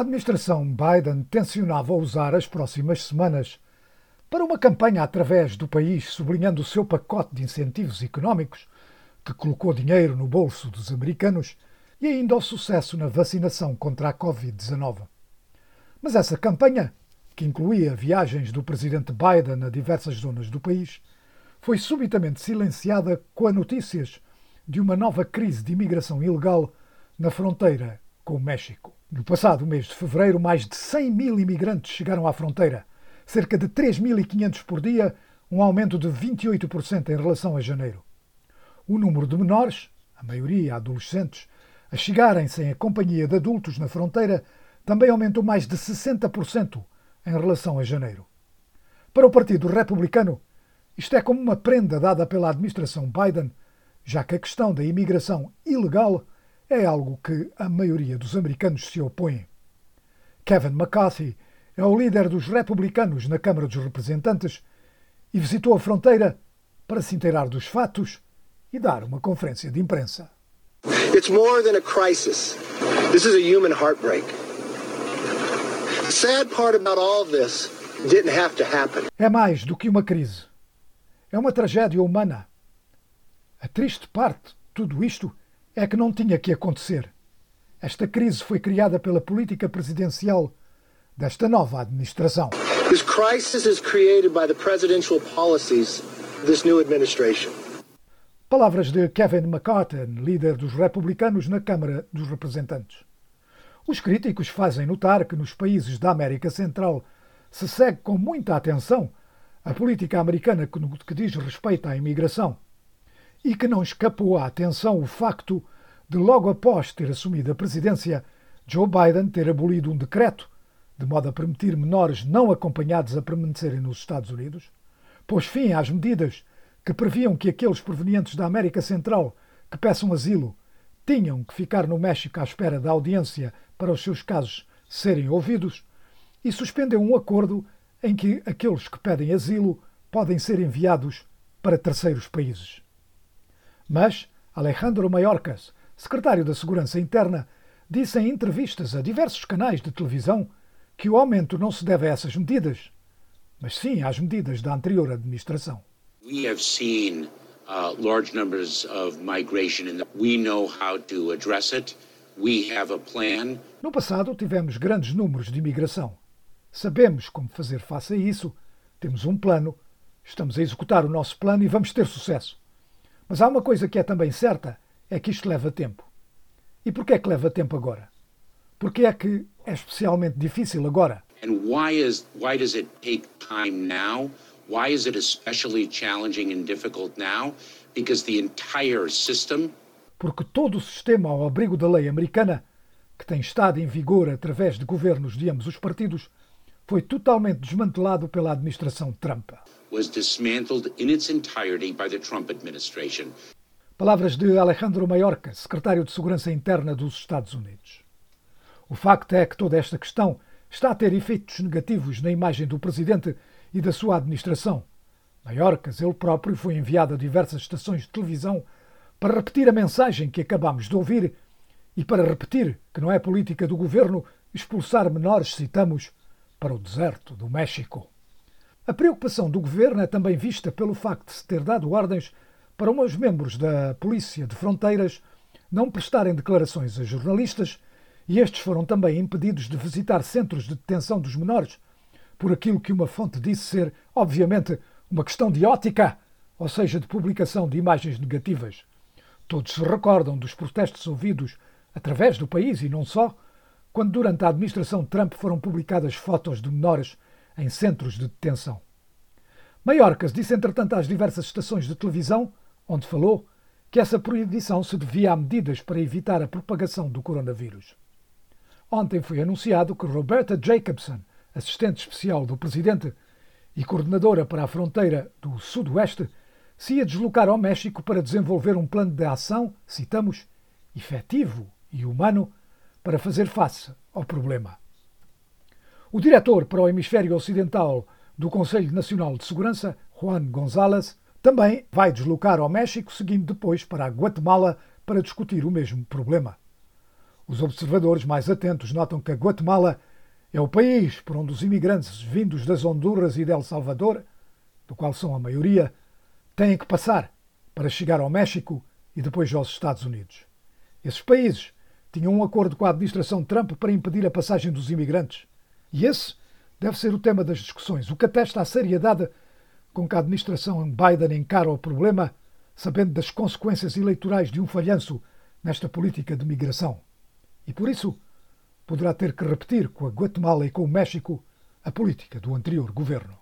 A administração Biden tensionava usar as próximas semanas para uma campanha através do país, sublinhando o seu pacote de incentivos económicos, que colocou dinheiro no bolso dos americanos, e ainda o sucesso na vacinação contra a Covid-19. Mas essa campanha, que incluía viagens do presidente Biden a diversas zonas do país, foi subitamente silenciada com as notícias de uma nova crise de imigração ilegal na fronteira com o México. No passado mês de fevereiro, mais de 100 mil imigrantes chegaram à fronteira, cerca de 3.500 por dia, um aumento de 28% em relação a janeiro. O número de menores, a maioria adolescentes, a chegarem sem a companhia de adultos na fronteira também aumentou mais de 60% em relação a janeiro. Para o Partido Republicano, isto é como uma prenda dada pela administração Biden, já que a questão da imigração ilegal é algo que a maioria dos americanos se opõe. Kevin McCarthy é o líder dos republicanos na Câmara dos Representantes e visitou a fronteira para se inteirar dos fatos e dar uma conferência de imprensa. It's more than a crisis. This is a human heartbreak. The sad part about all this didn't have to happen. É mais do que uma crise. É uma tragédia humana. A triste parte de tudo isto é que não tinha que acontecer. Esta crise foi criada pela política presidencial desta nova administração. This crisis is created by the presidential policies of this new administration. Palavras de Kevin McCarthy, líder dos republicanos na Câmara dos Representantes. Os críticos fazem notar que nos países da América Central se segue com muita atenção a política americana que diz respeito à imigração e que não escapou à atenção o facto de, logo após ter assumido a presidência, Joe Biden ter abolido um decreto de modo a permitir menores não acompanhados a permanecerem nos Estados Unidos, pôs fim às medidas que previam que aqueles provenientes da América Central que peçam asilo tinham que ficar no México à espera da audiência para os seus casos serem ouvidos e suspendeu um acordo em que aqueles que pedem asilo podem ser enviados para terceiros países. Mas Alejandro Mayorkas, secretário da Segurança Interna, disse em entrevistas a diversos canais de televisão que o aumento não se deve a essas medidas, mas sim às medidas da anterior administração. We have seen uh, large numbers of migration and we know how to address it. We have a plan. No passado tivemos grandes números de imigração. Sabemos como fazer face a isso. Temos um plano. Estamos a executar o nosso plano e vamos ter sucesso. Mas há uma coisa que é também certa, é que isto leva tempo. E porquê é que leva tempo agora? Porque é que é especialmente difícil agora? And why is why does it take time now? Why is it especially challenging and difficult now? Because the entire system porque todo o sistema ao abrigo da lei americana, que tem estado em vigor através de governos de ambos os partidos, foi totalmente desmantelado pela administração Trump Palavras de Alejandro Mayorkas, secretário de Segurança Interna dos Estados Unidos. O facto é que toda esta questão está a ter efeitos negativos na imagem do presidente e da sua administração. Mayorkas, ele próprio, foi enviado a diversas estações de televisão para repetir a mensagem que acabamos de ouvir e para repetir que não é política do governo expulsar menores, citamos, para o deserto do México. A preocupação do governo é também vista pelo facto de se ter dado ordens para uns membros da Polícia de Fronteiras não prestarem declarações a jornalistas e estes foram também impedidos de visitar centros de detenção dos menores, por aquilo que uma fonte disse ser, obviamente, uma questão de ótica, ou seja, de publicação de imagens negativas. Todos se recordam dos protestos ouvidos através do país e não só, quando durante a administração Trump foram publicadas fotos de menores em centros de detenção. Maiorcas disse, entretanto, às diversas estações de televisão, onde falou, que essa proibição se devia a medidas para evitar a propagação do coronavírus. Ontem foi anunciado que Roberta Jacobson, assistente especial do presidente e coordenadora para a fronteira do Sudoeste, se ia deslocar ao México para desenvolver um plano de ação, citamos, efetivo e humano, para fazer face ao problema. O diretor para o hemisfério ocidental do Conselho Nacional de Segurança, Juan González, também vai deslocar ao México, seguindo depois para a Guatemala para discutir o mesmo problema. Os observadores mais atentos notam que a Guatemala é o país por onde os imigrantes vindos das Honduras e de El Salvador, do qual são a maioria, têm que passar para chegar ao México e depois aos Estados Unidos. Esses países tinham um acordo com a administração Trump para impedir a passagem dos imigrantes. E esse deve ser o tema das discussões, o que atesta a seriedade com que a administração Biden encara o problema, sabendo das consequências eleitorais de um falhanço nesta política de migração. E por isso poderá ter que repetir com a Guatemala e com o México a política do anterior governo.